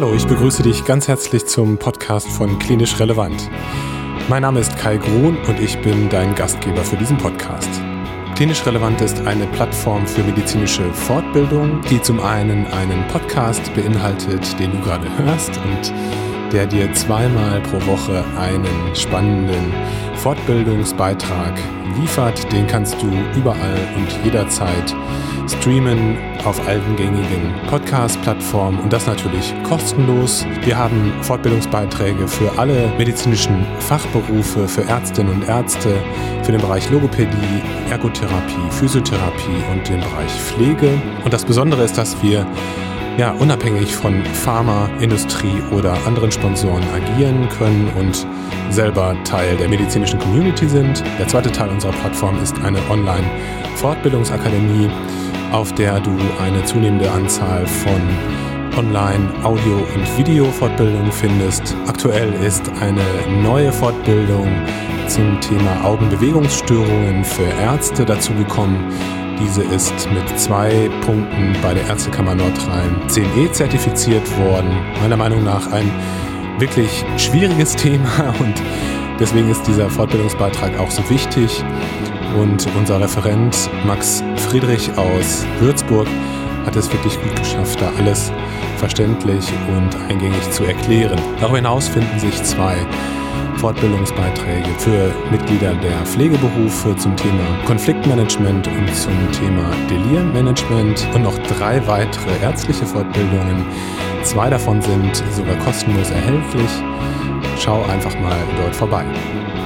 Hallo, ich begrüße dich ganz herzlich zum Podcast von Klinisch Relevant. Mein Name ist Kai Grun und ich bin dein Gastgeber für diesen Podcast. Klinisch Relevant ist eine Plattform für medizinische Fortbildung, die zum einen einen Podcast beinhaltet, den du gerade hörst und der dir zweimal pro Woche einen spannenden Fortbildungsbeitrag liefert. Den kannst du überall und jederzeit streamen auf allen gängigen Podcast-Plattformen und das natürlich kostenlos. Wir haben Fortbildungsbeiträge für alle medizinischen Fachberufe, für Ärztinnen und Ärzte, für den Bereich Logopädie, Ergotherapie, Physiotherapie und den Bereich Pflege. Und das Besondere ist, dass wir ja, unabhängig von Pharma, Industrie oder anderen Sponsoren agieren können und selber Teil der medizinischen Community sind. Der zweite Teil unserer Plattform ist eine Online-Fortbildungsakademie, auf der du eine zunehmende Anzahl von Online-, Audio- und Video-Fortbildungen findest. Aktuell ist eine neue Fortbildung zum Thema Augenbewegungsstörungen für Ärzte dazugekommen diese ist mit zwei Punkten bei der Ärztekammer Nordrhein 10e zertifiziert worden. Meiner Meinung nach ein wirklich schwieriges Thema und deswegen ist dieser Fortbildungsbeitrag auch so wichtig. Und unser Referent Max Friedrich aus Würzburg hat es wirklich gut geschafft, da alles verständlich und eingängig zu erklären. Darüber hinaus finden sich zwei Fortbildungsbeiträge für Mitglieder der Pflegeberufe zum Thema Konfliktmanagement und zum Thema Delirmanagement und noch drei weitere ärztliche Fortbildungen. Zwei davon sind sogar kostenlos erhältlich. Schau einfach mal dort vorbei.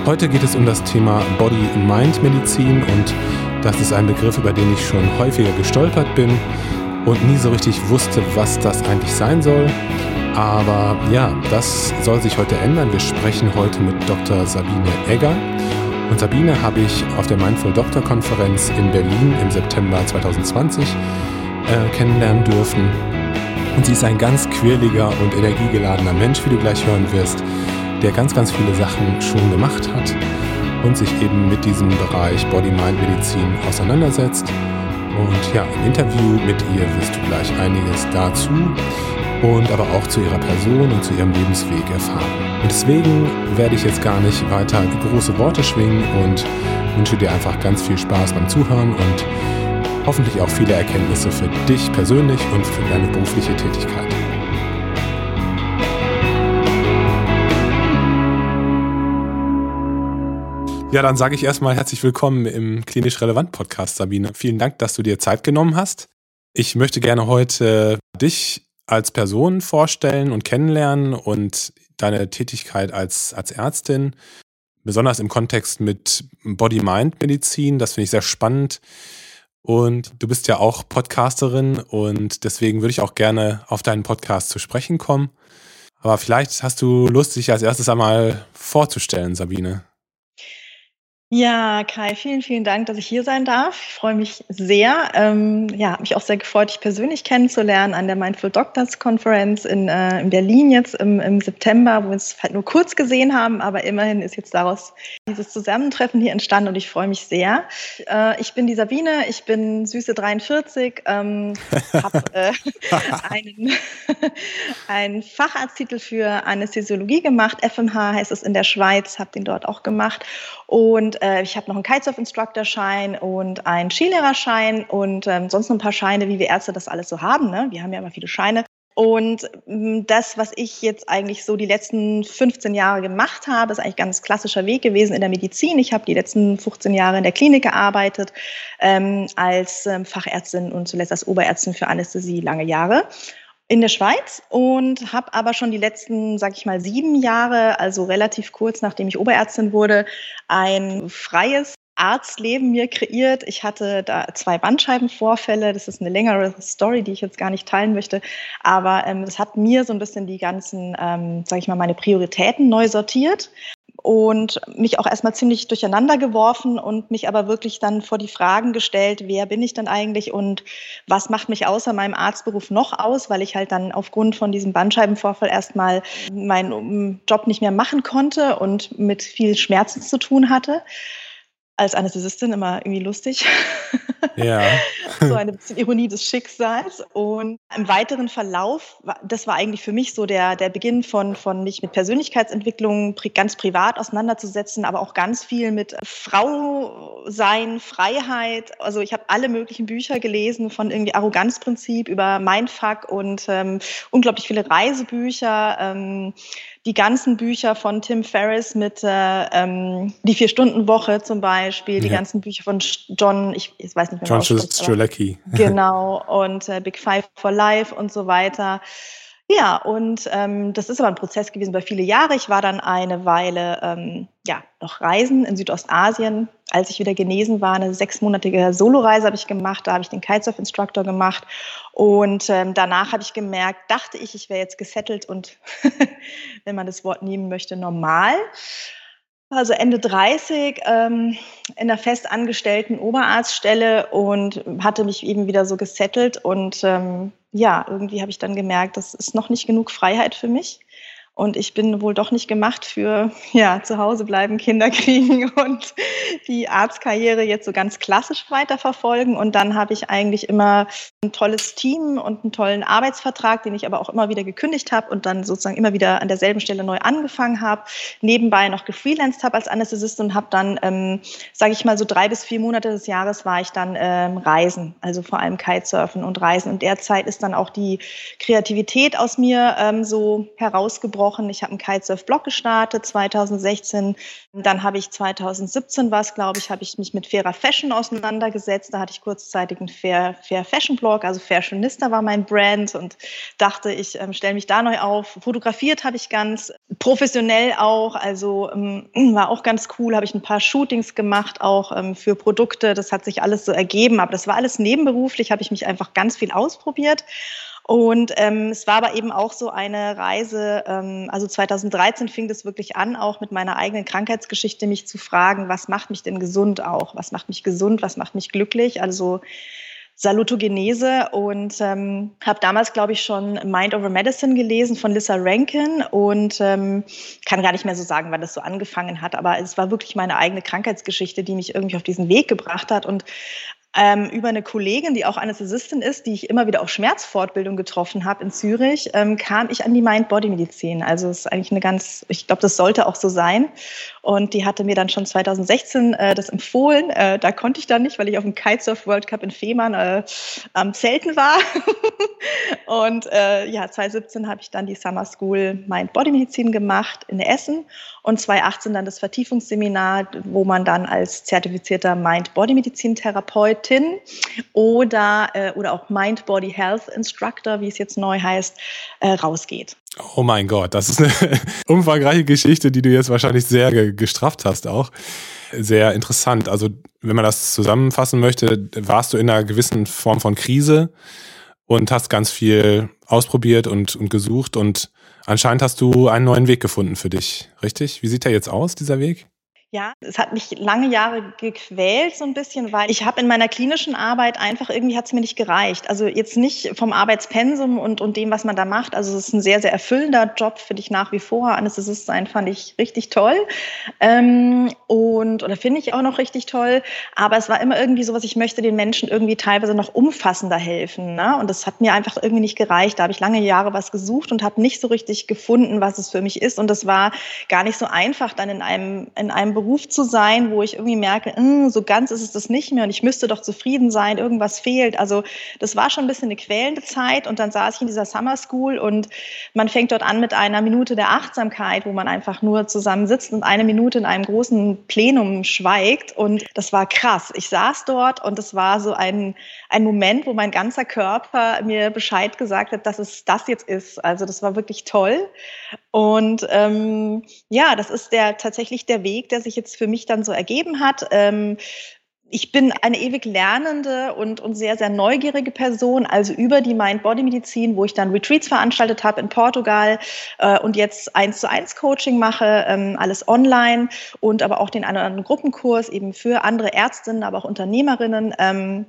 Heute geht es um das Thema Body-Mind-Medizin und das ist ein Begriff, über den ich schon häufiger gestolpert bin und nie so richtig wusste, was das eigentlich sein soll. Aber ja, das soll sich heute ändern. Wir sprechen heute mit Dr. Sabine Egger. Und Sabine habe ich auf der Mindful Doctor Konferenz in Berlin im September 2020 äh, kennenlernen dürfen. Und sie ist ein ganz quirliger und energiegeladener Mensch, wie du gleich hören wirst, der ganz, ganz viele Sachen schon gemacht hat und sich eben mit diesem Bereich Body-Mind-Medizin auseinandersetzt. Und ja, im Interview mit ihr wirst du gleich einiges dazu und aber auch zu ihrer Person und zu ihrem Lebensweg erfahren. Und deswegen werde ich jetzt gar nicht weiter große Worte schwingen und wünsche dir einfach ganz viel Spaß beim Zuhören und hoffentlich auch viele Erkenntnisse für dich persönlich und für deine berufliche Tätigkeit. Ja, dann sage ich erstmal herzlich willkommen im Klinisch Relevant Podcast, Sabine. Vielen Dank, dass du dir Zeit genommen hast. Ich möchte gerne heute dich als Person vorstellen und kennenlernen und deine Tätigkeit als, als Ärztin, besonders im Kontext mit Body-Mind-Medizin. Das finde ich sehr spannend. Und du bist ja auch Podcasterin und deswegen würde ich auch gerne auf deinen Podcast zu sprechen kommen. Aber vielleicht hast du Lust, dich als erstes einmal vorzustellen, Sabine. Ja, Kai, vielen, vielen Dank, dass ich hier sein darf. Ich freue mich sehr. Ähm, ja, habe mich auch sehr gefreut, dich persönlich kennenzulernen an der Mindful Doctors Conference in, äh, in Berlin jetzt im, im September, wo wir uns halt nur kurz gesehen haben, aber immerhin ist jetzt daraus dieses Zusammentreffen hier entstanden und ich freue mich sehr. Äh, ich bin die Sabine, ich bin süße 43, ähm, habe äh, einen, einen Facharzttitel für Anästhesiologie gemacht. FMH heißt es in der Schweiz, habe den dort auch gemacht und äh, ich habe noch einen Kitesurf-Instructor-Schein und einen Skilehrerschein und ähm, sonst noch ein paar Scheine, wie wir Ärzte das alles so haben. Ne? Wir haben ja immer viele Scheine. Und ähm, das, was ich jetzt eigentlich so die letzten 15 Jahre gemacht habe, ist eigentlich ein ganz klassischer Weg gewesen in der Medizin. Ich habe die letzten 15 Jahre in der Klinik gearbeitet, ähm, als ähm, Fachärztin und zuletzt als Oberärztin für Anästhesie lange Jahre in der Schweiz und habe aber schon die letzten, sag ich mal, sieben Jahre, also relativ kurz nachdem ich Oberärztin wurde, ein freies Arztleben mir kreiert. Ich hatte da zwei Bandscheibenvorfälle. Das ist eine längere Story, die ich jetzt gar nicht teilen möchte. Aber ähm, es hat mir so ein bisschen die ganzen, ähm, sage ich mal, meine Prioritäten neu sortiert und mich auch erstmal ziemlich durcheinander geworfen und mich aber wirklich dann vor die Fragen gestellt, wer bin ich denn eigentlich und was macht mich außer meinem Arztberuf noch aus, weil ich halt dann aufgrund von diesem Bandscheibenvorfall erstmal meinen Job nicht mehr machen konnte und mit viel Schmerzen zu tun hatte. Als Anästhesistin immer irgendwie lustig. Ja. so eine bisschen Ironie des Schicksals. Und im weiteren Verlauf, das war eigentlich für mich so der, der Beginn von, von mich mit Persönlichkeitsentwicklung ganz privat auseinanderzusetzen, aber auch ganz viel mit Frau sein, Freiheit. Also ich habe alle möglichen Bücher gelesen, von irgendwie Arroganzprinzip über Mindfuck und ähm, unglaublich viele Reisebücher. Ähm, die ganzen Bücher von Tim Ferriss mit äh, ähm, die Vier-Stunden-Woche zum Beispiel, die ganzen Bücher von John, ich, ich weiß nicht mehr, John Strzelecki. Genau, und äh, Big Five for Life und so weiter. Ja, und ähm, das ist aber ein Prozess gewesen über viele Jahre. Ich war dann eine Weile ähm, ja, noch reisen in Südostasien. Als ich wieder genesen war, eine sechsmonatige Soloreise habe ich gemacht. Da habe ich den Kitesurf-Instructor gemacht. Und ähm, danach habe ich gemerkt, dachte ich, ich wäre jetzt gesettelt und, wenn man das Wort nehmen möchte, normal also Ende 30 ähm, in einer festangestellten Oberarztstelle und hatte mich eben wieder so gesettelt. Und ähm, ja, irgendwie habe ich dann gemerkt, das ist noch nicht genug Freiheit für mich. Und ich bin wohl doch nicht gemacht für ja, zu Hause bleiben, Kinder kriegen und die Arztkarriere jetzt so ganz klassisch weiterverfolgen. Und dann habe ich eigentlich immer ein tolles Team und einen tollen Arbeitsvertrag, den ich aber auch immer wieder gekündigt habe und dann sozusagen immer wieder an derselben Stelle neu angefangen habe. Nebenbei noch gefreelanced habe als Anästhesistin und habe dann, ähm, sage ich mal, so drei bis vier Monate des Jahres war ich dann ähm, Reisen, also vor allem Kitesurfen und Reisen. Und derzeit ist dann auch die Kreativität aus mir ähm, so herausgebrochen gesprochen. Ich habe einen Kitesurf-Blog gestartet 2016. Dann habe ich 2017 was, glaube ich, habe ich mich mit fairer Fashion auseinandergesetzt. Da hatte ich kurzzeitig einen Fair, Fair Fashion Blog, also Fashionista war mein Brand und dachte, ich ähm, stelle mich da neu auf. Fotografiert habe ich ganz professionell auch, also ähm, war auch ganz cool. Habe ich ein paar Shootings gemacht, auch ähm, für Produkte. Das hat sich alles so ergeben, aber das war alles nebenberuflich. Habe ich mich einfach ganz viel ausprobiert. Und ähm, es war aber eben auch so eine Reise, ähm, also 2013 fing das wirklich an, auch mit meiner eigenen Krankheitsgeschichte mich zu fragen, was macht mich denn gesund auch? Was macht mich gesund? Was macht mich glücklich? Also Salutogenese und ähm, habe damals, glaube ich, schon Mind Over Medicine gelesen von Lissa Rankin und ähm, kann gar nicht mehr so sagen, wann das so angefangen hat, aber es war wirklich meine eigene Krankheitsgeschichte, die mich irgendwie auf diesen Weg gebracht hat und ähm, über eine Kollegin, die auch Anästhesistin ist, die ich immer wieder auf Schmerzfortbildung getroffen habe in Zürich, ähm, kam ich an die Mind-Body-Medizin. Also es ist eigentlich eine ganz, ich glaube, das sollte auch so sein. Und die hatte mir dann schon 2016 äh, das empfohlen. Äh, da konnte ich dann nicht, weil ich auf dem Kitesurf World Cup in Fehmarn äh, am Zelten war. und äh, ja, 2017 habe ich dann die Summer School Mind-Body-Medizin gemacht in Essen und 2018 dann das Vertiefungsseminar, wo man dann als zertifizierter Mind-Body-Medizin-Therapeutin oder, äh, oder auch Mind-Body-Health Instructor, wie es jetzt neu heißt, äh, rausgeht. Oh mein Gott, das ist eine umfangreiche Geschichte, die du jetzt wahrscheinlich sehr gestrafft hast auch. Sehr interessant. Also, wenn man das zusammenfassen möchte, warst du in einer gewissen Form von Krise und hast ganz viel ausprobiert und, und gesucht und anscheinend hast du einen neuen Weg gefunden für dich, richtig? Wie sieht der jetzt aus, dieser Weg? Ja, es hat mich lange Jahre gequält so ein bisschen, weil ich habe in meiner klinischen Arbeit einfach irgendwie hat es mir nicht gereicht. Also jetzt nicht vom Arbeitspensum und, und dem, was man da macht. Also es ist ein sehr, sehr erfüllender Job, finde ich nach wie vor. Anästhesist sein fand ich richtig toll. Ähm, und, oder finde ich auch noch richtig toll. Aber es war immer irgendwie so, was ich möchte den Menschen irgendwie teilweise noch umfassender helfen. Ne? Und das hat mir einfach irgendwie nicht gereicht. Da habe ich lange Jahre was gesucht und habe nicht so richtig gefunden, was es für mich ist. Und das war gar nicht so einfach, dann in einem, in einem Beruf Beruf zu sein, wo ich irgendwie merke, hm, so ganz ist es das nicht mehr und ich müsste doch zufrieden sein, irgendwas fehlt. Also das war schon ein bisschen eine quälende Zeit und dann saß ich in dieser Summer School und man fängt dort an mit einer Minute der Achtsamkeit, wo man einfach nur zusammen sitzt und eine Minute in einem großen Plenum schweigt und das war krass. Ich saß dort und es war so ein, ein Moment, wo mein ganzer Körper mir Bescheid gesagt hat, dass es das jetzt ist. Also das war wirklich toll und ähm, ja, das ist der tatsächlich der Weg, der sich jetzt für mich dann so ergeben hat. Ähm, ich bin eine ewig lernende und, und sehr, sehr neugierige Person, also über die Mind-Body-Medizin, wo ich dann Retreats veranstaltet habe in Portugal äh, und jetzt eins zu eins Coaching mache, ähm, alles online und aber auch den einen oder anderen Gruppenkurs eben für andere Ärztinnen, aber auch Unternehmerinnen, ähm,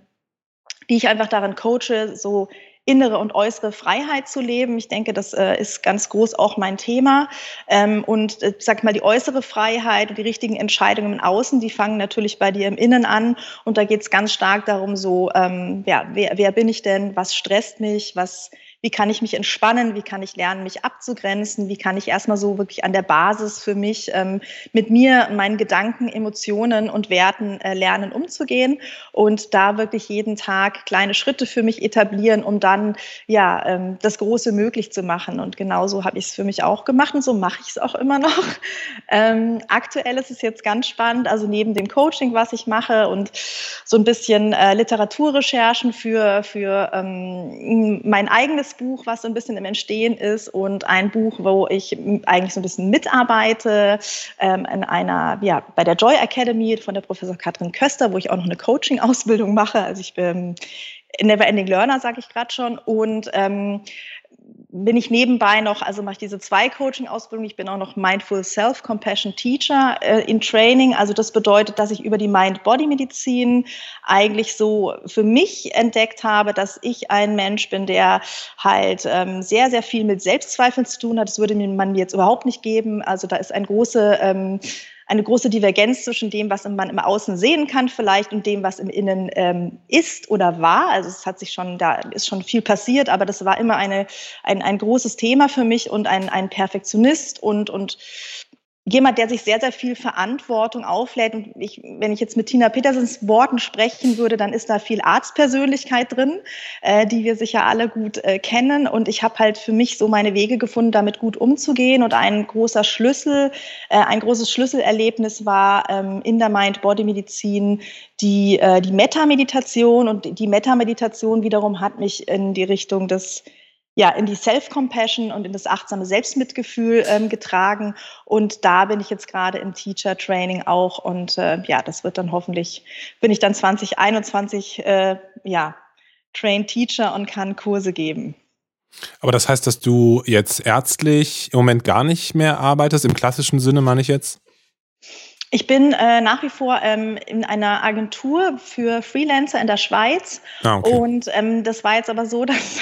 die ich einfach darin coache, so innere und äußere Freiheit zu leben. Ich denke, das äh, ist ganz groß auch mein Thema. Ähm, und äh, sag mal, die äußere Freiheit und die richtigen Entscheidungen im Außen, die fangen natürlich bei dir im Innen an. Und da geht es ganz stark darum, so, ähm, ja, wer, wer bin ich denn? Was stresst mich? Was wie kann ich mich entspannen, wie kann ich lernen, mich abzugrenzen, wie kann ich erstmal so wirklich an der Basis für mich ähm, mit mir, meinen Gedanken, Emotionen und Werten äh, lernen umzugehen und da wirklich jeden Tag kleine Schritte für mich etablieren, um dann ja ähm, das Große möglich zu machen. Und genauso habe ich es für mich auch gemacht und so mache ich es auch immer noch. Ähm, aktuell ist es jetzt ganz spannend, also neben dem Coaching, was ich mache und so ein bisschen äh, Literaturrecherchen für, für ähm, mein eigenes Buch, was so ein bisschen im Entstehen ist und ein Buch, wo ich eigentlich so ein bisschen mitarbeite ähm, in einer, ja, bei der Joy Academy von der Professor Katrin Köster, wo ich auch noch eine Coaching-Ausbildung mache. Also ich bin Never Ending Learner, sage ich gerade schon. Und ähm, bin ich nebenbei noch, also mache ich diese zwei Coaching-Ausbildungen. Ich bin auch noch Mindful Self-Compassion Teacher äh, in Training. Also das bedeutet, dass ich über die Mind-Body-Medizin eigentlich so für mich entdeckt habe, dass ich ein Mensch bin, der halt ähm, sehr, sehr viel mit Selbstzweifeln zu tun hat. Das würde man mir jetzt überhaupt nicht geben. Also da ist ein große ähm, eine große Divergenz zwischen dem, was man im Außen sehen kann vielleicht und dem, was im Innen ähm, ist oder war. Also es hat sich schon, da ist schon viel passiert, aber das war immer eine, ein, ein großes Thema für mich und ein, ein Perfektionist und, und jemand, der sich sehr, sehr viel Verantwortung auflädt. Und ich, wenn ich jetzt mit Tina Petersens Worten sprechen würde, dann ist da viel Arztpersönlichkeit drin, äh, die wir sicher alle gut äh, kennen. Und ich habe halt für mich so meine Wege gefunden, damit gut umzugehen. Und ein großer Schlüssel, äh, ein großes Schlüsselerlebnis war ähm, in der Mind-Body-Medizin die, äh, die Metta-Meditation. Und die Metta-Meditation wiederum hat mich in die Richtung des ja, in die Self-Compassion und in das achtsame Selbstmitgefühl ähm, getragen. Und da bin ich jetzt gerade im Teacher-Training auch. Und äh, ja, das wird dann hoffentlich, bin ich dann 2021, äh, ja, Trained Teacher und kann Kurse geben. Aber das heißt, dass du jetzt ärztlich im Moment gar nicht mehr arbeitest, im klassischen Sinne meine ich jetzt? Ich bin äh, nach wie vor ähm, in einer Agentur für Freelancer in der Schweiz. Ah, okay. Und ähm, das war jetzt aber so, dass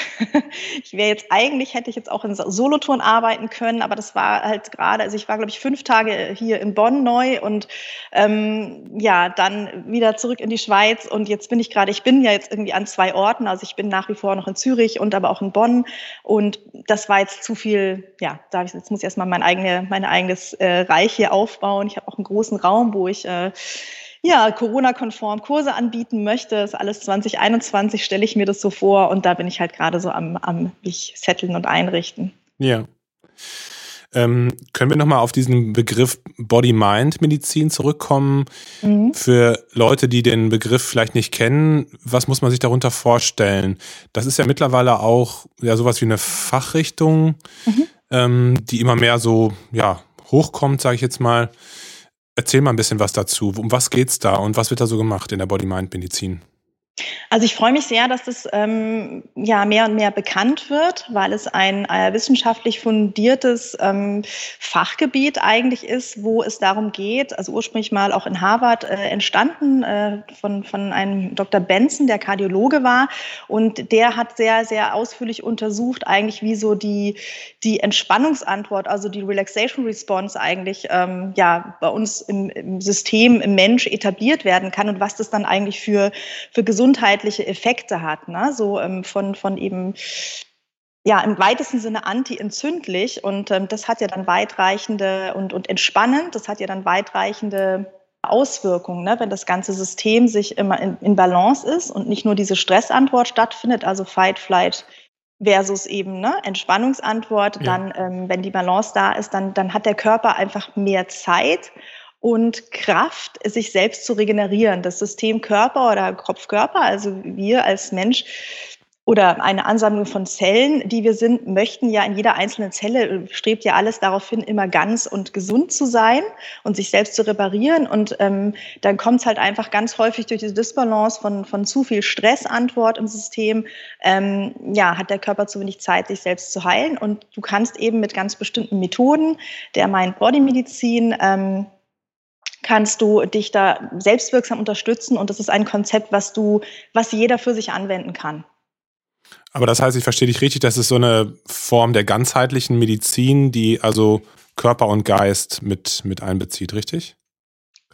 ich wäre jetzt eigentlich, hätte ich jetzt auch in Solothurn arbeiten können, aber das war halt gerade, also ich war, glaube ich, fünf Tage hier in Bonn neu und ähm, ja, dann wieder zurück in die Schweiz. Und jetzt bin ich gerade, ich bin ja jetzt irgendwie an zwei Orten, also ich bin nach wie vor noch in Zürich und aber auch in Bonn. Und das war jetzt zu viel, ja, da ich, jetzt muss ich erstmal mein, eigene, mein eigenes äh, Reich hier aufbauen. Ich habe auch einen großen Raum, wo ich äh, ja, Corona-konform Kurse anbieten möchte. Das ist alles 2021, stelle ich mir das so vor. Und da bin ich halt gerade so am, am mich setteln und einrichten. Ja. Ähm, können wir nochmal auf diesen Begriff Body-Mind-Medizin zurückkommen? Mhm. Für Leute, die den Begriff vielleicht nicht kennen, was muss man sich darunter vorstellen? Das ist ja mittlerweile auch ja sowas wie eine Fachrichtung, mhm. ähm, die immer mehr so ja hochkommt, sage ich jetzt mal. Erzähl mal ein bisschen was dazu. Um was geht's da und was wird da so gemacht in der Body-Mind-Medizin? Also ich freue mich sehr, dass das ähm, ja mehr und mehr bekannt wird, weil es ein äh, wissenschaftlich fundiertes ähm, Fachgebiet eigentlich ist, wo es darum geht, also ursprünglich mal auch in Harvard äh, entstanden äh, von, von einem Dr. Benson, der Kardiologe war. Und der hat sehr, sehr ausführlich untersucht, eigentlich wie so die, die Entspannungsantwort, also die Relaxation Response eigentlich ähm, ja bei uns im, im System, im Mensch etabliert werden kann und was das dann eigentlich für, für Gesundheit gesundheitliche Effekte hat, ne? so ähm, von, von eben ja, im weitesten Sinne anti-entzündlich und ähm, das hat ja dann weitreichende und, und entspannend, das hat ja dann weitreichende Auswirkungen, ne? wenn das ganze System sich immer in, in Balance ist und nicht nur diese Stressantwort stattfindet, also Fight, Flight, versus eben ne, Entspannungsantwort, ja. dann, ähm, wenn die Balance da ist, dann, dann hat der Körper einfach mehr Zeit und Kraft, sich selbst zu regenerieren. Das System Körper oder Kopf-Körper, also wir als Mensch oder eine Ansammlung von Zellen, die wir sind, möchten ja in jeder einzelnen Zelle, strebt ja alles darauf hin, immer ganz und gesund zu sein und sich selbst zu reparieren. Und ähm, dann kommt es halt einfach ganz häufig durch diese Disbalance von, von zu viel Stressantwort im System, ähm, ja, hat der Körper zu wenig Zeit, sich selbst zu heilen. Und du kannst eben mit ganz bestimmten Methoden der Mind-Body-Medizin ähm, kannst du dich da selbstwirksam unterstützen und das ist ein Konzept, was du, was jeder für sich anwenden kann. Aber das heißt, ich verstehe dich richtig, das ist so eine Form der ganzheitlichen Medizin, die also Körper und Geist mit, mit einbezieht, richtig?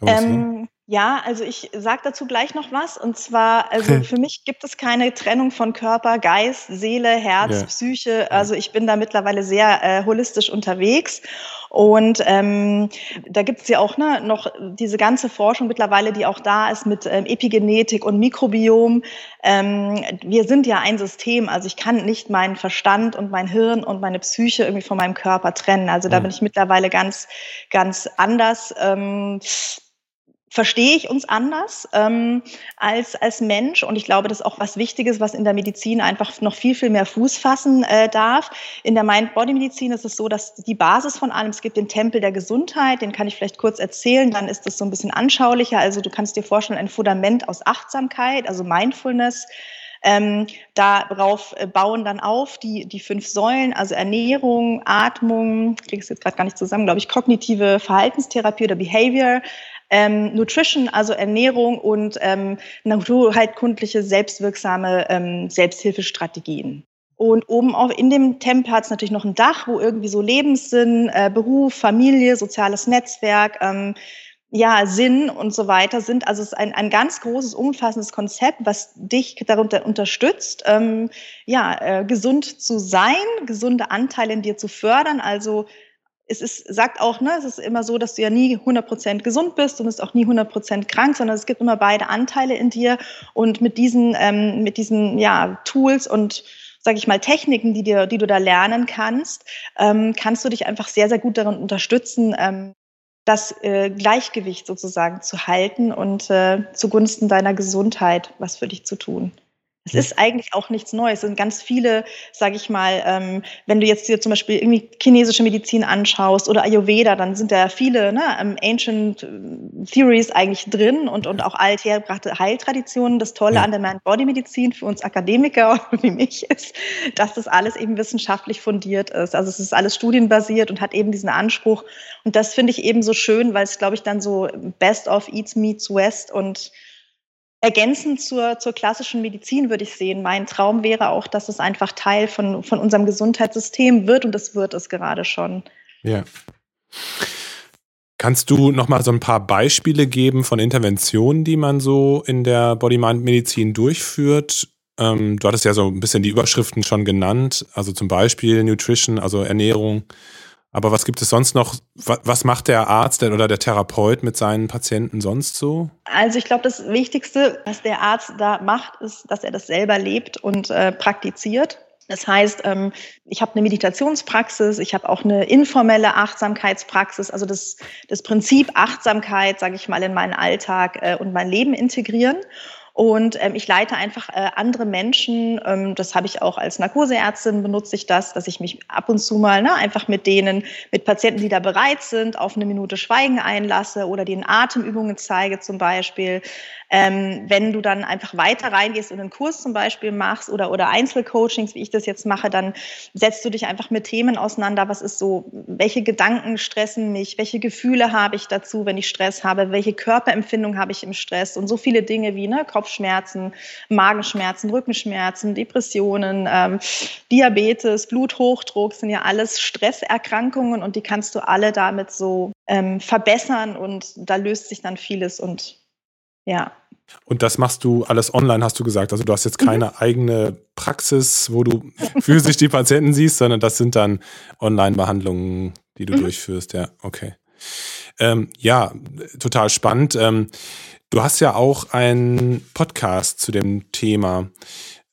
Ähm, ja, also ich sage dazu gleich noch was. Und zwar, also für mich gibt es keine Trennung von Körper, Geist, Seele, Herz, ja. Psyche. Also ich bin da mittlerweile sehr äh, holistisch unterwegs. Und ähm, da gibt es ja auch ne, noch diese ganze Forschung mittlerweile, die auch da ist mit ähm, Epigenetik und Mikrobiom. Ähm, wir sind ja ein System, also ich kann nicht meinen Verstand und mein Hirn und meine Psyche irgendwie von meinem Körper trennen. Also da bin ich mittlerweile ganz, ganz anders. Ähm, verstehe ich uns anders ähm, als, als Mensch. Und ich glaube, das ist auch was Wichtiges, was in der Medizin einfach noch viel, viel mehr Fuß fassen äh, darf. In der Mind-Body-Medizin ist es so, dass die Basis von allem, es gibt den Tempel der Gesundheit, den kann ich vielleicht kurz erzählen, dann ist das so ein bisschen anschaulicher. Also du kannst dir vorstellen, ein Fundament aus Achtsamkeit, also Mindfulness, ähm, darauf äh, bauen dann auf die, die fünf Säulen, also Ernährung, Atmung, es jetzt gerade gar nicht zusammen, glaube ich, kognitive Verhaltenstherapie oder Behavior, ähm, Nutrition, also Ernährung und ähm, naturheilkundliche, selbstwirksame ähm, Selbsthilfestrategien. Und oben auch in dem Tempel hat es natürlich noch ein Dach, wo irgendwie so Lebenssinn, äh, Beruf, Familie, soziales Netzwerk, ähm, ja, Sinn und so weiter sind. Also es ist ein, ein ganz großes, umfassendes Konzept, was dich darunter unterstützt, ähm, ja, äh, gesund zu sein, gesunde Anteile in dir zu fördern, also es ist, sagt auch, ne, es ist immer so, dass du ja nie 100% gesund bist und es ist auch nie 100% krank, sondern es gibt immer beide Anteile in dir. Und mit diesen, ähm, mit diesen ja, Tools und sage ich mal, Techniken, die, dir, die du da lernen kannst, ähm, kannst du dich einfach sehr, sehr gut darin unterstützen, ähm, das äh, Gleichgewicht sozusagen zu halten und äh, zugunsten deiner Gesundheit was für dich zu tun. Es ist eigentlich auch nichts Neues. Es sind ganz viele, sage ich mal, ähm, wenn du jetzt dir zum Beispiel irgendwie chinesische Medizin anschaust oder Ayurveda, dann sind da viele ne, ähm, Ancient äh, Theories eigentlich drin und, und auch althergebrachte Heiltraditionen. Das Tolle ja. an der Man-Body-Medizin für uns Akademiker wie mich ist, dass das alles eben wissenschaftlich fundiert ist. Also es ist alles studienbasiert und hat eben diesen Anspruch. Und das finde ich eben so schön, weil es, glaube ich, dann so Best of Eats Meets West und Ergänzend zur, zur klassischen Medizin würde ich sehen, mein Traum wäre auch, dass es einfach Teil von, von unserem Gesundheitssystem wird und es wird es gerade schon. Ja. Kannst du noch mal so ein paar Beispiele geben von Interventionen, die man so in der Body-Mind-Medizin durchführt? Ähm, du hattest ja so ein bisschen die Überschriften schon genannt, also zum Beispiel Nutrition, also Ernährung, aber was gibt es sonst noch? Was macht der Arzt oder der Therapeut mit seinen Patienten sonst so? Also ich glaube, das Wichtigste, was der Arzt da macht, ist, dass er das selber lebt und äh, praktiziert. Das heißt, ähm, ich habe eine Meditationspraxis, ich habe auch eine informelle Achtsamkeitspraxis, also das, das Prinzip Achtsamkeit, sage ich mal, in meinen Alltag äh, und mein Leben integrieren. Und ähm, ich leite einfach äh, andere Menschen, ähm, das habe ich auch als Narkoseärztin benutze ich das, dass ich mich ab und zu mal ne, einfach mit denen, mit Patienten, die da bereit sind, auf eine Minute Schweigen einlasse oder denen Atemübungen zeige zum Beispiel. Ähm, wenn du dann einfach weiter reingehst und einen Kurs zum Beispiel machst oder, oder Einzelcoachings, wie ich das jetzt mache, dann setzt du dich einfach mit Themen auseinander. Was ist so, welche Gedanken stressen mich? Welche Gefühle habe ich dazu, wenn ich Stress habe? Welche Körperempfindung habe ich im Stress? Und so viele Dinge wie ne, Kopfschmerzen, Magenschmerzen, Rückenschmerzen, Depressionen, ähm, Diabetes, Bluthochdruck sind ja alles Stresserkrankungen und die kannst du alle damit so ähm, verbessern und da löst sich dann vieles und ja. Und das machst du alles online, hast du gesagt. Also du hast jetzt keine mhm. eigene Praxis, wo du physisch die Patienten siehst, sondern das sind dann Online-Behandlungen, die du mhm. durchführst. Ja, okay. Ähm, ja, total spannend. Ähm, du hast ja auch einen Podcast zu dem Thema.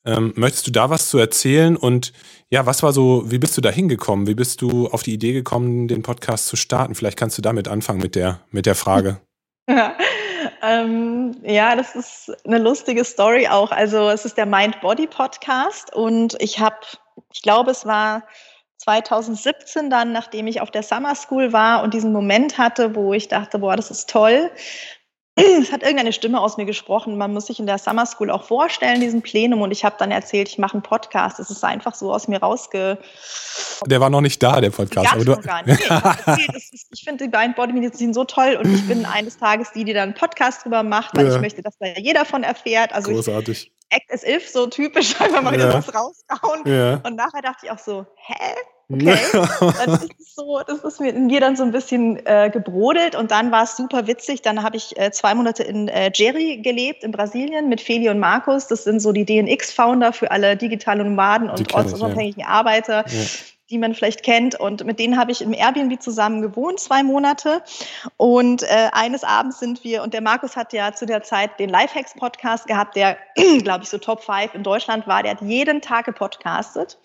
Ähm, möchtest du da was zu erzählen? Und ja, was war so, wie bist du da hingekommen? Wie bist du auf die Idee gekommen, den Podcast zu starten? Vielleicht kannst du damit anfangen mit der, mit der Frage. Ja. Ähm, ja, das ist eine lustige Story auch. Also es ist der Mind-Body-Podcast und ich habe, ich glaube, es war 2017 dann, nachdem ich auf der Summer School war und diesen Moment hatte, wo ich dachte, boah, das ist toll, es hat irgendeine Stimme aus mir gesprochen. Man muss sich in der Summer School auch vorstellen, diesen Plenum. Und ich habe dann erzählt, ich mache einen Podcast. Es ist einfach so aus mir rausge. Der war noch nicht da, der Podcast. Aber du... gar nicht. Nee, ich, ich finde die beiden Bodymedizin so toll und ich bin eines Tages die, die dann einen Podcast drüber macht, weil ja. ich möchte, dass da jeder von erfährt. Also Großartig. Ich, Act as if, so typisch, einfach mal wieder was rausgehauen. Ja. Und nachher dachte ich auch so, hä? Okay. das, ist so, das ist mir in mir dann so ein bisschen äh, gebrodelt und dann war es super witzig. Dann habe ich äh, zwei Monate in äh, Jerry gelebt, in Brasilien, mit Feli und Markus. Das sind so die DNX-Founder für alle digitalen Nomaden und ortsunabhängigen ja. Arbeiter. Ja die man vielleicht kennt. Und mit denen habe ich im Airbnb zusammen gewohnt, zwei Monate. Und äh, eines Abends sind wir, und der Markus hat ja zu der Zeit den Lifehacks-Podcast gehabt, der, glaube ich, so Top 5 in Deutschland war. Der hat jeden Tag gepodcastet.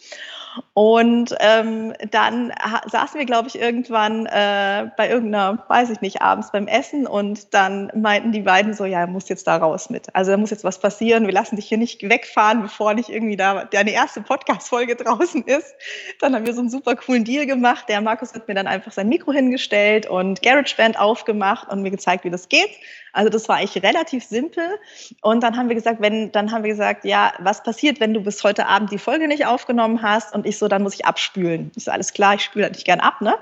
Und ähm, dann saßen wir, glaube ich, irgendwann äh, bei irgendeiner, weiß ich nicht, abends beim Essen und dann meinten die beiden so, ja, er muss jetzt da raus mit. Also da muss jetzt was passieren. Wir lassen dich hier nicht wegfahren, bevor nicht irgendwie da deine erste Podcast-Folge draußen ist. Dann haben wir so einen super coolen Deal gemacht. Der Markus hat mir dann einfach sein Mikro hingestellt und GarageBand aufgemacht und mir gezeigt, wie das geht. Also das war eigentlich relativ simpel. Und dann haben wir gesagt, wenn, dann haben wir gesagt, ja, was passiert, wenn du bis heute Abend die Folge nicht aufgenommen hast? Und ich so, dann muss ich abspülen. Ich so, alles klar, ich spüle nicht gern ab, ne?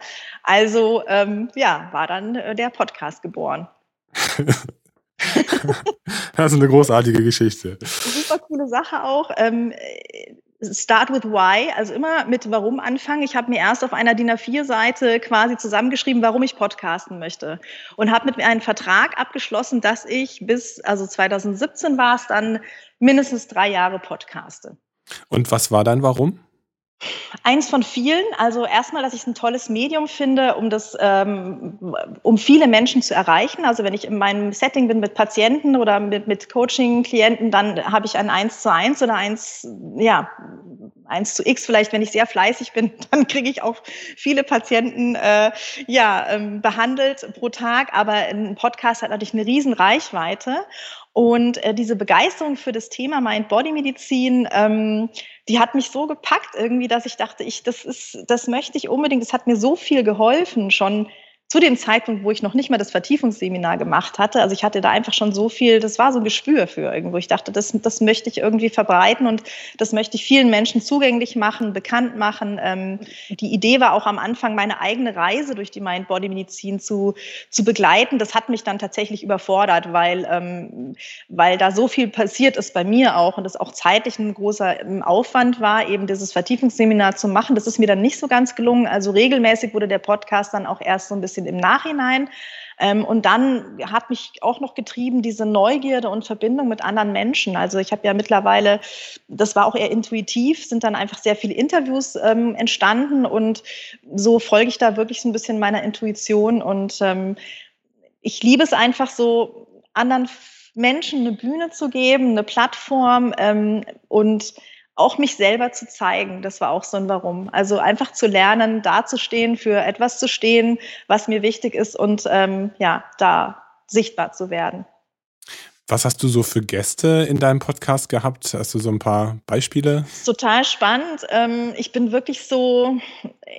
Also ähm, ja, war dann äh, der Podcast geboren. das ist eine großartige Geschichte. Super coole Sache auch. Ähm, Start with Why, also immer mit Warum anfangen. Ich habe mir erst auf einer DIN A4-Seite quasi zusammengeschrieben, warum ich podcasten möchte und habe mit mir einen Vertrag abgeschlossen, dass ich bis, also 2017 war es dann, mindestens drei Jahre podcaste. Und was war dein Warum? Eins von vielen. Also erstmal, dass ich es ein tolles Medium finde, um das, ähm, um viele Menschen zu erreichen. Also wenn ich in meinem Setting bin mit Patienten oder mit, mit Coaching-Klienten, dann habe ich ein Eins zu eins oder eins, ja, eins zu X vielleicht, wenn ich sehr fleißig bin, dann kriege ich auch viele Patienten äh, ja, ähm, behandelt pro Tag. Aber ein Podcast hat natürlich eine riesen Reichweite. Und äh, diese Begeisterung für das Thema Mind-Body-Medizin, ähm, die hat mich so gepackt irgendwie, dass ich dachte, ich, das ist, das möchte ich unbedingt. Das hat mir so viel geholfen, schon zu dem Zeitpunkt, wo ich noch nicht mal das Vertiefungsseminar gemacht hatte. Also ich hatte da einfach schon so viel, das war so ein Gespür für irgendwo. Ich dachte, das, das möchte ich irgendwie verbreiten und das möchte ich vielen Menschen zugänglich machen, bekannt machen. Ähm, die Idee war auch am Anfang, meine eigene Reise durch die Mind-Body-Medizin zu, zu begleiten. Das hat mich dann tatsächlich überfordert, weil, ähm, weil da so viel passiert ist bei mir auch und das auch zeitlich ein großer ähm, Aufwand war, eben dieses Vertiefungsseminar zu machen. Das ist mir dann nicht so ganz gelungen. Also regelmäßig wurde der Podcast dann auch erst so ein bisschen bisschen im Nachhinein. Ähm, und dann hat mich auch noch getrieben diese Neugierde und Verbindung mit anderen Menschen. Also ich habe ja mittlerweile, das war auch eher intuitiv, sind dann einfach sehr viele Interviews ähm, entstanden und so folge ich da wirklich so ein bisschen meiner Intuition und ähm, ich liebe es einfach so, anderen Menschen eine Bühne zu geben, eine Plattform ähm, und auch mich selber zu zeigen. Das war auch so ein Warum. Also einfach zu lernen, dazustehen, für etwas zu stehen, was mir wichtig ist und ähm, ja, da sichtbar zu werden. Was hast du so für Gäste in deinem Podcast gehabt? Hast du so ein paar Beispiele? Total spannend. Ähm, ich bin wirklich so,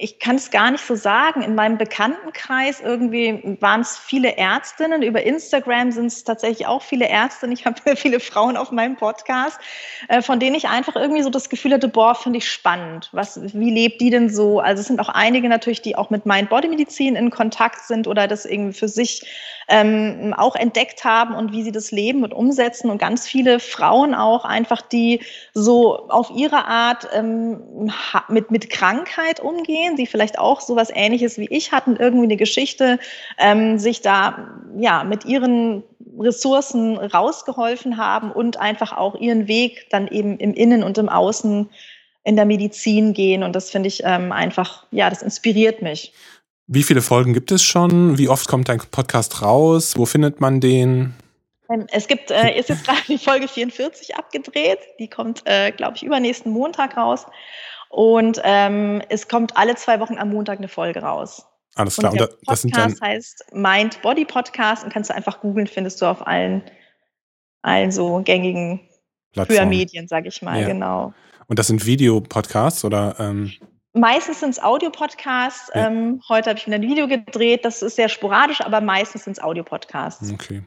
ich kann es gar nicht so sagen. In meinem Bekanntenkreis irgendwie waren es viele Ärztinnen. Über Instagram sind es tatsächlich auch viele Ärztinnen. Ich habe viele Frauen auf meinem Podcast, äh, von denen ich einfach irgendwie so das Gefühl hatte, boah, finde ich spannend. Was, wie lebt die denn so? Also es sind auch einige natürlich, die auch mit Mind-Body-Medizin in Kontakt sind oder das irgendwie für sich ähm, auch entdeckt haben und wie sie das leben und umsetzen. Und ganz viele Frauen auch einfach, die so auf ihre Art ähm, mit, mit Krankheit umgehen, die vielleicht auch so was Ähnliches wie ich hatten, irgendwie eine Geschichte, ähm, sich da ja mit ihren Ressourcen rausgeholfen haben und einfach auch ihren Weg dann eben im Innen und im Außen in der Medizin gehen. Und das finde ich ähm, einfach, ja, das inspiriert mich. Wie viele Folgen gibt es schon? Wie oft kommt dein Podcast raus? Wo findet man den? Ähm, es gibt, äh, ist jetzt gerade die Folge 44 abgedreht. Die kommt, äh, glaube ich, übernächsten Montag raus. Und ähm, es kommt alle zwei Wochen am Montag eine Folge raus. Alles klar. Und der und das Podcast heißt Mind Body Podcast und kannst du einfach googeln, findest du auf allen, allen so gängigen früher Medien, sage ich mal, ja. genau. Und das sind Videopodcasts oder? Ähm Meistens sind es Audiopodcasts. Ja. Ähm, heute habe ich wieder ein Video gedreht. Das ist sehr sporadisch, aber meistens sind es Audiopodcasts. Okay.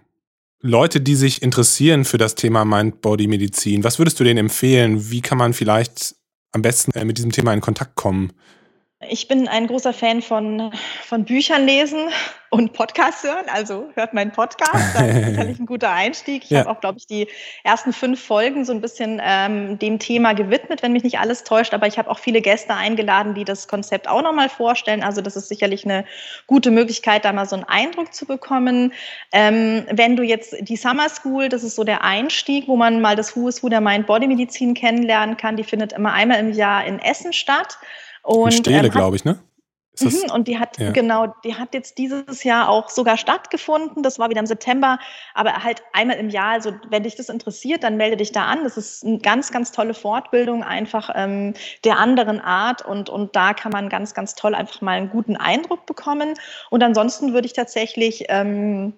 Leute, die sich interessieren für das Thema Mind-Body-Medizin, was würdest du denen empfehlen? Wie kann man vielleicht am besten äh, mit diesem Thema in Kontakt kommen? Ich bin ein großer Fan von, von Büchern lesen und Podcasts hören. Also hört meinen Podcast. Das ist sicherlich ein guter Einstieg. Ich ja. habe auch, glaube ich, die ersten fünf Folgen so ein bisschen ähm, dem Thema gewidmet, wenn mich nicht alles täuscht. Aber ich habe auch viele Gäste eingeladen, die das Konzept auch nochmal vorstellen. Also das ist sicherlich eine gute Möglichkeit, da mal so einen Eindruck zu bekommen. Ähm, wenn du jetzt die Summer School, das ist so der Einstieg, wo man mal das Who is Who der Mind-Body-Medizin kennenlernen kann. Die findet immer einmal im Jahr in Essen statt. Und, Stele, ähm, glaube ich, ne? Mhm, und die hat, ja. genau, die hat jetzt dieses Jahr auch sogar stattgefunden. Das war wieder im September, aber halt einmal im Jahr. Also, wenn dich das interessiert, dann melde dich da an. Das ist eine ganz, ganz tolle Fortbildung, einfach ähm, der anderen Art. Und, und da kann man ganz, ganz toll einfach mal einen guten Eindruck bekommen. Und ansonsten würde ich tatsächlich ähm,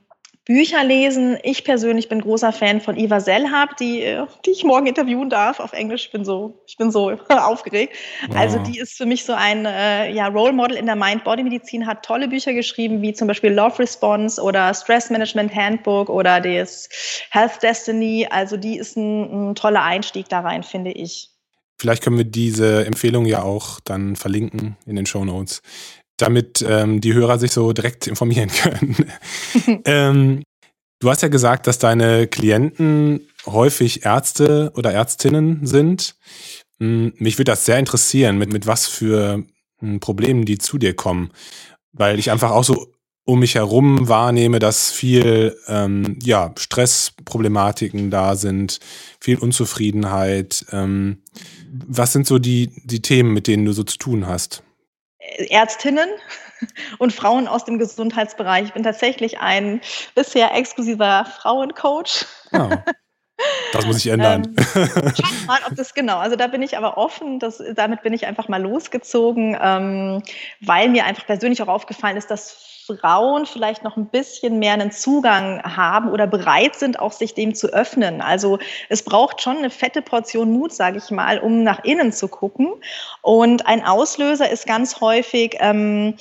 Bücher lesen. Ich persönlich bin großer Fan von Eva Sellhab, die, äh, die ich morgen interviewen darf auf Englisch. Ich bin so, ich bin so aufgeregt. Ja. Also die ist für mich so ein äh, ja, Role Model in der Mind-Body-Medizin, hat tolle Bücher geschrieben, wie zum Beispiel Love Response oder Stress Management Handbook oder das Health Destiny. Also die ist ein, ein toller Einstieg da rein, finde ich. Vielleicht können wir diese Empfehlung ja auch dann verlinken in den Show Notes damit ähm, die Hörer sich so direkt informieren können. ähm, du hast ja gesagt, dass deine Klienten häufig Ärzte oder Ärztinnen sind. Hm, mich würde das sehr interessieren, mit, mit was für hm, Problemen die zu dir kommen, weil ich einfach auch so um mich herum wahrnehme, dass viel ähm, ja, Stressproblematiken da sind, viel Unzufriedenheit. Ähm, was sind so die, die Themen, mit denen du so zu tun hast? Ärztinnen und Frauen aus dem Gesundheitsbereich. Ich bin tatsächlich ein bisher exklusiver Frauencoach. Oh. Das muss ich ändern. ähm, mal, ob das genau. Also da bin ich aber offen. Das, damit bin ich einfach mal losgezogen, ähm, weil mir einfach persönlich auch aufgefallen ist, dass Frauen vielleicht noch ein bisschen mehr einen Zugang haben oder bereit sind, auch sich dem zu öffnen. Also es braucht schon eine fette Portion Mut, sage ich mal, um nach innen zu gucken. Und ein Auslöser ist ganz häufig ähm,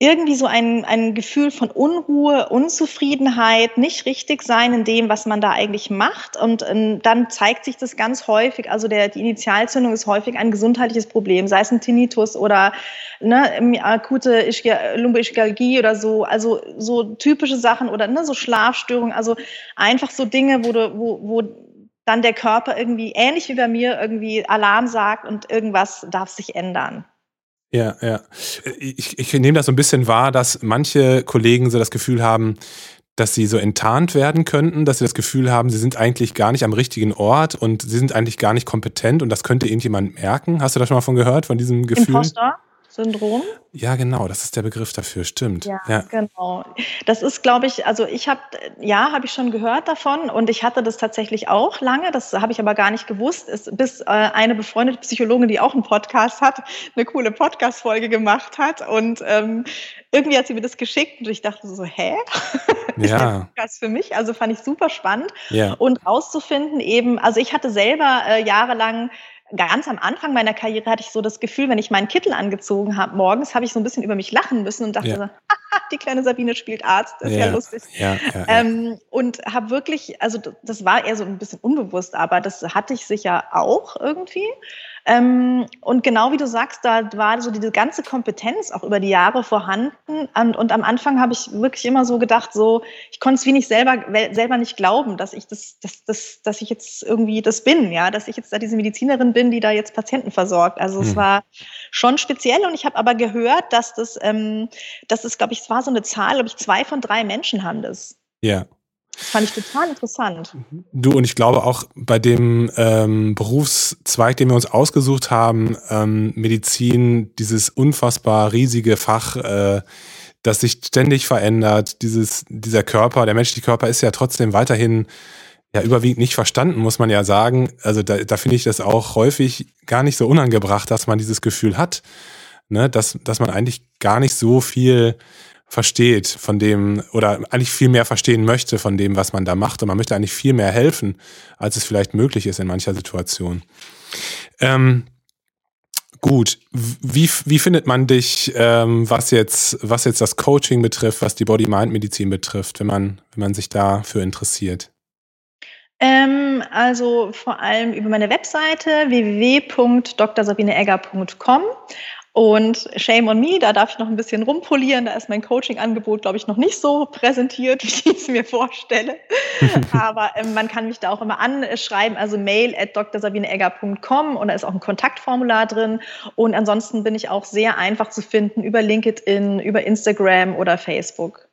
irgendwie so ein, ein Gefühl von Unruhe, Unzufriedenheit, nicht richtig sein in dem, was man da eigentlich macht. Und ähm, dann zeigt sich das ganz häufig, also der, die Initialzündung ist häufig ein gesundheitliches Problem, sei es ein Tinnitus oder ne, akute Lumboischgalgie oder so, also so typische Sachen oder ne, so Schlafstörungen, also einfach so Dinge, wo, du, wo, wo dann der Körper irgendwie ähnlich wie bei mir irgendwie Alarm sagt und irgendwas darf sich ändern. Ja, ja. Ich, ich nehme das so ein bisschen wahr, dass manche Kollegen so das Gefühl haben, dass sie so enttarnt werden könnten, dass sie das Gefühl haben, sie sind eigentlich gar nicht am richtigen Ort und sie sind eigentlich gar nicht kompetent und das könnte irgendjemand merken. Hast du da schon mal von gehört, von diesem Gefühl? Imposter? Syndrom. Ja, genau, das ist der Begriff dafür, stimmt. Ja, ja. genau. Das ist, glaube ich, also ich habe, ja, habe ich schon gehört davon und ich hatte das tatsächlich auch lange, das habe ich aber gar nicht gewusst, ist, bis äh, eine befreundete Psychologin, die auch einen Podcast hat, eine coole Podcast-Folge gemacht hat und ähm, irgendwie hat sie mir das geschickt und ich dachte so, hä? Ja. das für mich, also fand ich super spannend ja. und rauszufinden eben, also ich hatte selber äh, jahrelang ganz am Anfang meiner Karriere hatte ich so das Gefühl, wenn ich meinen Kittel angezogen habe morgens, habe ich so ein bisschen über mich lachen müssen und dachte ja. so, die kleine Sabine spielt Arzt, das ist ja, ja lustig. Ja, ähm, und habe wirklich, also das war eher so ein bisschen unbewusst, aber das hatte ich sicher auch irgendwie. Ähm, und genau wie du sagst, da war so diese ganze Kompetenz auch über die Jahre vorhanden. Und, und am Anfang habe ich wirklich immer so gedacht, so, ich konnte es wie nicht selber, selber nicht glauben, dass ich das, das, das, dass ich jetzt irgendwie das bin, ja, dass ich jetzt da diese Medizinerin bin, die da jetzt Patienten versorgt. Also mhm. es war schon speziell und ich habe aber gehört, dass das, ähm, das ist, glaube ich, es war so eine Zahl, glaube ich, zwei von drei Menschen haben das. Ja. Fand ich total interessant. Du und ich glaube auch bei dem ähm, Berufszweig, den wir uns ausgesucht haben, ähm, Medizin, dieses unfassbar riesige Fach, äh, das sich ständig verändert, dieses, dieser Körper, der menschliche Körper ist ja trotzdem weiterhin ja überwiegend nicht verstanden, muss man ja sagen. Also da, da finde ich das auch häufig gar nicht so unangebracht, dass man dieses Gefühl hat, ne, dass, dass man eigentlich gar nicht so viel versteht von dem oder eigentlich viel mehr verstehen möchte von dem, was man da macht. Und man möchte eigentlich viel mehr helfen, als es vielleicht möglich ist in mancher Situation. Ähm, gut, wie, wie findet man dich, ähm, was, jetzt, was jetzt das Coaching betrifft, was die Body-Mind-Medizin betrifft, wenn man, wenn man sich dafür interessiert? Ähm, also vor allem über meine Webseite www.drsabineegger.com Und Shame on Me, da darf ich noch ein bisschen rumpolieren. Da ist mein Coaching-Angebot, glaube ich, noch nicht so präsentiert, wie ich es mir vorstelle. Aber ähm, man kann mich da auch immer anschreiben, also mail at drsabineegger.com und da ist auch ein Kontaktformular drin. Und ansonsten bin ich auch sehr einfach zu finden über LinkedIn, über Instagram oder Facebook.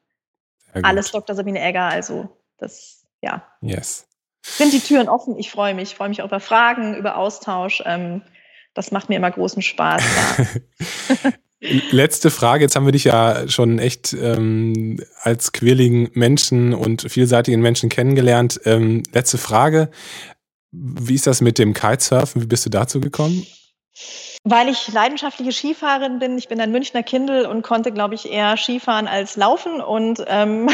Alles Dr. Sabine Egger, also das, ja. Yes. Sind die Türen offen? Ich freue mich. Ich freue mich auch über Fragen, über Austausch. Ähm, das macht mir immer großen Spaß. Ja. Letzte Frage, jetzt haben wir dich ja schon echt ähm, als quirligen Menschen und vielseitigen Menschen kennengelernt. Ähm, letzte Frage, wie ist das mit dem Kitesurfen? Wie bist du dazu gekommen? Weil ich leidenschaftliche Skifahrerin bin. Ich bin ein Münchner Kindel und konnte, glaube ich, eher Skifahren als laufen und ähm,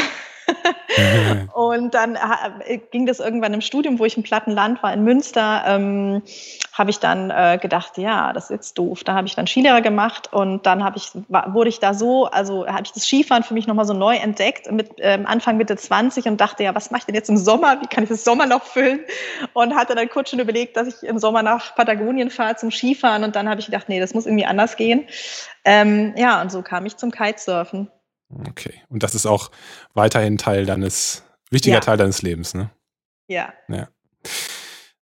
und dann äh, ging das irgendwann im Studium, wo ich im Plattenland war, in Münster, ähm, habe ich dann äh, gedacht, ja, das ist jetzt doof. Da habe ich dann Skilehrer gemacht und dann habe ich, wurde ich da so, also habe ich das Skifahren für mich nochmal so neu entdeckt, mit ähm, Anfang Mitte 20 und dachte, ja, was mache ich denn jetzt im Sommer? Wie kann ich das Sommerloch füllen? Und hatte dann kurz schon überlegt, dass ich im Sommer nach Patagonien fahre zum Skifahren und dann habe ich gedacht, nee, das muss irgendwie anders gehen. Ähm, ja, und so kam ich zum Kitesurfen. Okay. Und das ist auch weiterhin Teil deines, wichtiger ja. Teil deines Lebens, ne? Ja. Ja.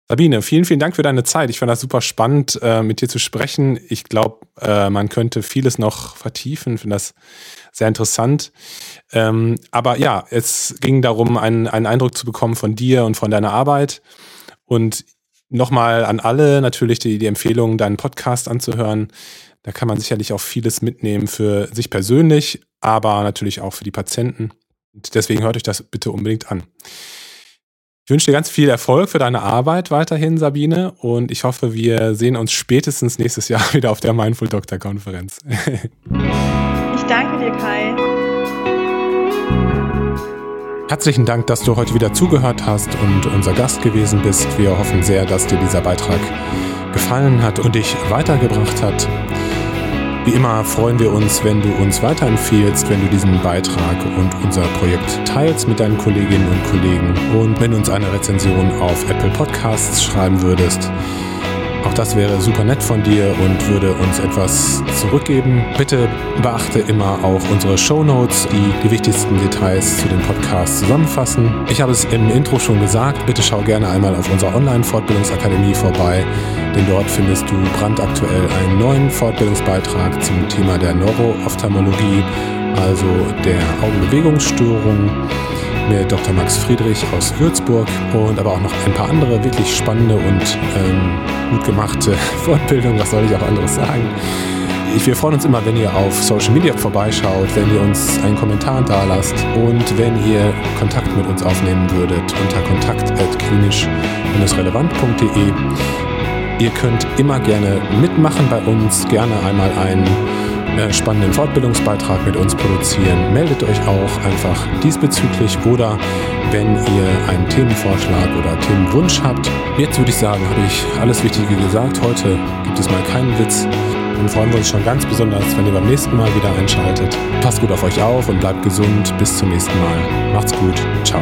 Sabine, vielen, vielen Dank für deine Zeit. Ich fand das super spannend, äh, mit dir zu sprechen. Ich glaube, äh, man könnte vieles noch vertiefen. Ich finde das sehr interessant. Ähm, aber ja, es ging darum, einen, einen Eindruck zu bekommen von dir und von deiner Arbeit. Und nochmal an alle natürlich die, die Empfehlung, deinen Podcast anzuhören. Da kann man sicherlich auch vieles mitnehmen für sich persönlich, aber natürlich auch für die Patienten. Und deswegen hört euch das bitte unbedingt an. Ich wünsche dir ganz viel Erfolg für deine Arbeit weiterhin, Sabine, und ich hoffe, wir sehen uns spätestens nächstes Jahr wieder auf der Mindful Doctor Konferenz. ich danke dir, Kai. Herzlichen Dank, dass du heute wieder zugehört hast und unser Gast gewesen bist. Wir hoffen sehr, dass dir dieser Beitrag gefallen hat und dich weitergebracht hat. Wie immer freuen wir uns, wenn du uns weiterempfehlst, wenn du diesen Beitrag und unser Projekt teilst mit deinen Kolleginnen und Kollegen und wenn du uns eine Rezension auf Apple Podcasts schreiben würdest. Auch das wäre super nett von dir und würde uns etwas zurückgeben. Bitte beachte immer auch unsere Show Notes, die die wichtigsten Details zu dem Podcast zusammenfassen. Ich habe es im Intro schon gesagt, bitte schau gerne einmal auf unserer Online-Fortbildungsakademie vorbei, denn dort findest du brandaktuell einen neuen Fortbildungsbeitrag zum Thema der Neuroophthalmologie, also der Augenbewegungsstörung mit Dr. Max Friedrich aus Würzburg und aber auch noch ein paar andere wirklich spannende und ähm, gut gemachte Fortbildungen, was soll ich auch anderes sagen. Wir freuen uns immer, wenn ihr auf Social Media vorbeischaut, wenn ihr uns einen Kommentar da lasst und wenn ihr Kontakt mit uns aufnehmen würdet unter kontakt.klinisch-relevant.de. Ihr könnt immer gerne mitmachen bei uns, gerne einmal einen äh, spannenden Fortbildungsbeitrag mit uns produzieren. Meldet euch auch einfach diesbezüglich oder wenn ihr einen Themenvorschlag oder Themenwunsch habt. Jetzt würde ich sagen, habe ich alles Wichtige gesagt. Heute gibt es mal keinen Witz. Dann freuen wir uns schon ganz besonders, wenn ihr beim nächsten Mal wieder einschaltet. Passt gut auf euch auf und bleibt gesund. Bis zum nächsten Mal. Macht's gut. Ciao.